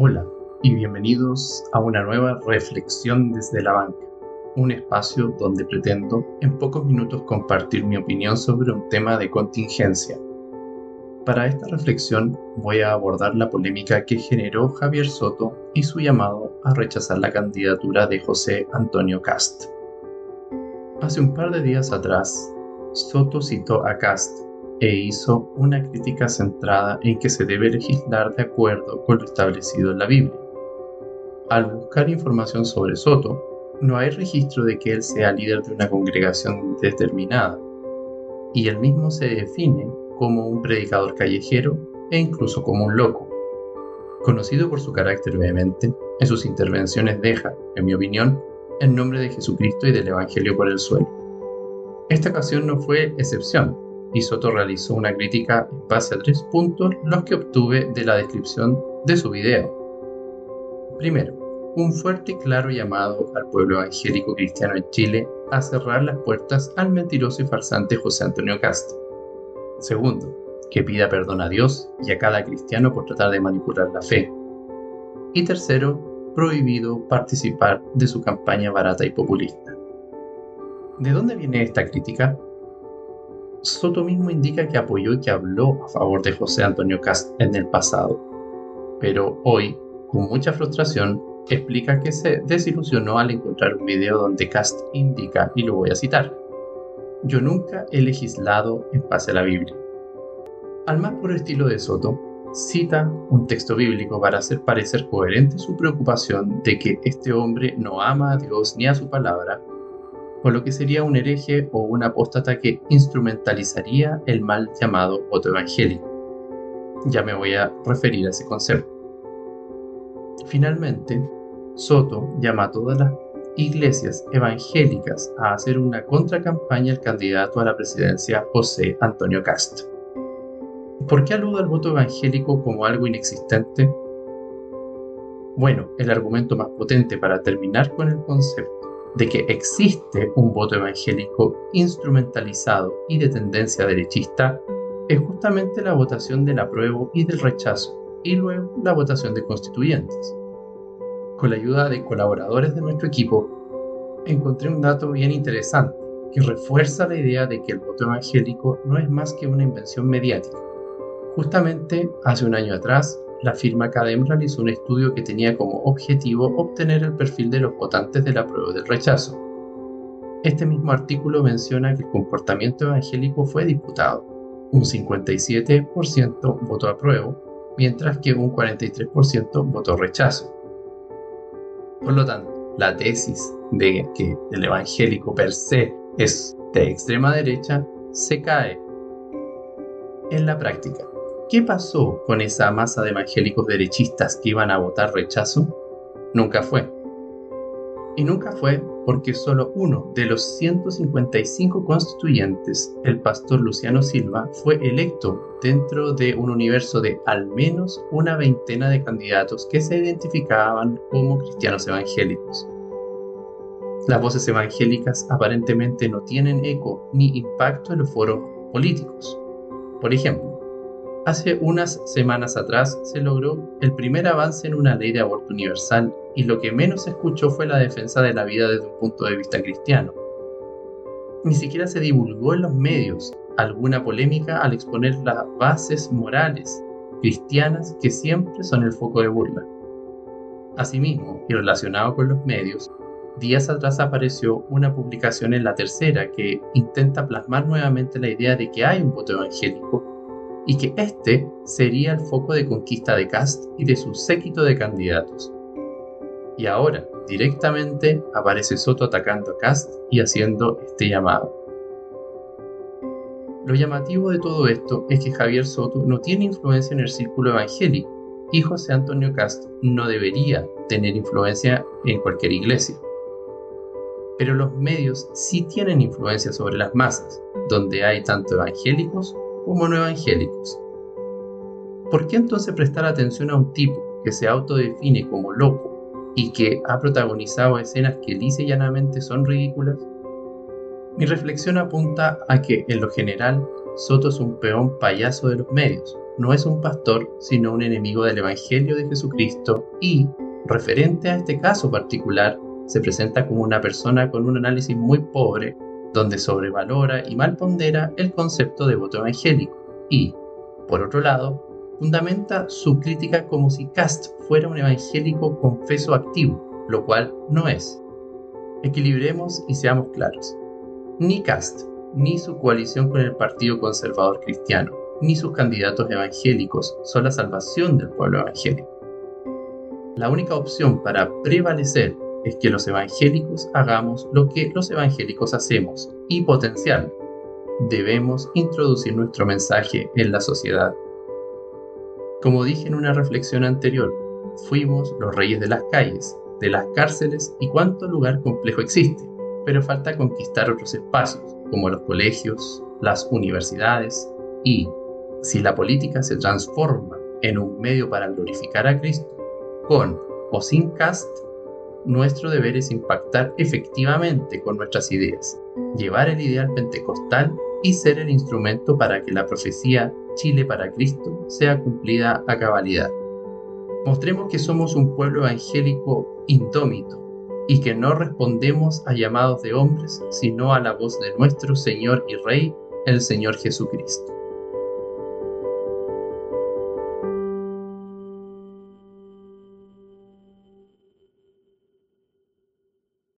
Hola y bienvenidos a una nueva reflexión desde la banca, un espacio donde pretendo en pocos minutos compartir mi opinión sobre un tema de contingencia. Para esta reflexión voy a abordar la polémica que generó Javier Soto y su llamado a rechazar la candidatura de José Antonio Cast. Hace un par de días atrás, Soto citó a Cast e hizo una crítica centrada en que se debe legislar de acuerdo con lo establecido en la Biblia. Al buscar información sobre Soto, no hay registro de que él sea líder de una congregación determinada, y él mismo se define como un predicador callejero e incluso como un loco. Conocido por su carácter vehemente, en sus intervenciones deja, en mi opinión, el nombre de Jesucristo y del Evangelio por el suelo. Esta ocasión no fue excepción, y Soto realizó una crítica en base a tres puntos, los que obtuve de la descripción de su video. Primero, un fuerte y claro llamado al pueblo evangélico cristiano en Chile a cerrar las puertas al mentiroso y farsante José Antonio Castro. Segundo, que pida perdón a Dios y a cada cristiano por tratar de manipular la fe. Y tercero, prohibido participar de su campaña barata y populista. ¿De dónde viene esta crítica? Soto mismo indica que apoyó y que habló a favor de José Antonio Cast en el pasado, pero hoy, con mucha frustración, explica que se desilusionó al encontrar un video donde Cast indica, y lo voy a citar, yo nunca he legislado en base a la Biblia. Al más puro estilo de Soto, cita un texto bíblico para hacer parecer coherente su preocupación de que este hombre no ama a Dios ni a su palabra por lo que sería un hereje o un apóstata que instrumentalizaría el mal llamado voto evangélico. Ya me voy a referir a ese concepto. Finalmente, Soto llama a todas las iglesias evangélicas a hacer una contracampaña al candidato a la presidencia José Antonio Castro. ¿Por qué aludo al voto evangélico como algo inexistente? Bueno, el argumento más potente para terminar con el concepto de que existe un voto evangélico instrumentalizado y de tendencia derechista es justamente la votación del apruebo y del rechazo, y luego la votación de constituyentes. Con la ayuda de colaboradores de nuestro equipo, encontré un dato bien interesante que refuerza la idea de que el voto evangélico no es más que una invención mediática. Justamente hace un año atrás, la firma Cadem realizó un estudio que tenía como objetivo obtener el perfil de los votantes de la prueba del rechazo. Este mismo artículo menciona que el comportamiento evangélico fue disputado. Un 57% votó apruebo, mientras que un 43% votó rechazo. Por lo tanto, la tesis de que el evangélico per se es de extrema derecha se cae en la práctica. ¿Qué pasó con esa masa de evangélicos derechistas que iban a votar rechazo? Nunca fue. Y nunca fue porque solo uno de los 155 constituyentes, el pastor Luciano Silva, fue electo dentro de un universo de al menos una veintena de candidatos que se identificaban como cristianos evangélicos. Las voces evangélicas aparentemente no tienen eco ni impacto en los foros políticos. Por ejemplo, Hace unas semanas atrás se logró el primer avance en una ley de aborto universal y lo que menos se escuchó fue la defensa de la vida desde un punto de vista cristiano. Ni siquiera se divulgó en los medios alguna polémica al exponer las bases morales cristianas que siempre son el foco de burla. Asimismo, y relacionado con los medios, días atrás apareció una publicación en la tercera que intenta plasmar nuevamente la idea de que hay un voto evangélico y que este sería el foco de conquista de Cast y de su séquito de candidatos. Y ahora, directamente, aparece Soto atacando a Cast y haciendo este llamado. Lo llamativo de todo esto es que Javier Soto no tiene influencia en el círculo evangélico y José Antonio Cast no debería tener influencia en cualquier iglesia. Pero los medios sí tienen influencia sobre las masas, donde hay tanto evangélicos como no evangélicos. ¿Por qué entonces prestar atención a un tipo que se autodefine como loco y que ha protagonizado escenas que lisa llanamente son ridículas? Mi reflexión apunta a que, en lo general, Soto es un peón payaso de los medios, no es un pastor, sino un enemigo del Evangelio de Jesucristo y, referente a este caso particular, se presenta como una persona con un análisis muy pobre, donde sobrevalora y malpondera el concepto de voto evangélico y, por otro lado, fundamenta su crítica como si Cast fuera un evangélico confeso activo, lo cual no es. Equilibremos y seamos claros. Ni Cast, ni su coalición con el Partido Conservador Cristiano, ni sus candidatos evangélicos son la salvación del pueblo evangélico. La única opción para prevalecer es que los evangélicos hagamos lo que los evangélicos hacemos y potencial. Debemos introducir nuestro mensaje en la sociedad. Como dije en una reflexión anterior, fuimos los reyes de las calles, de las cárceles y cuánto lugar complejo existe, pero falta conquistar otros espacios, como los colegios, las universidades y, si la política se transforma en un medio para glorificar a Cristo, con o sin cast, nuestro deber es impactar efectivamente con nuestras ideas, llevar el ideal pentecostal y ser el instrumento para que la profecía Chile para Cristo sea cumplida a cabalidad. Mostremos que somos un pueblo evangélico indómito y que no respondemos a llamados de hombres, sino a la voz de nuestro Señor y Rey, el Señor Jesucristo.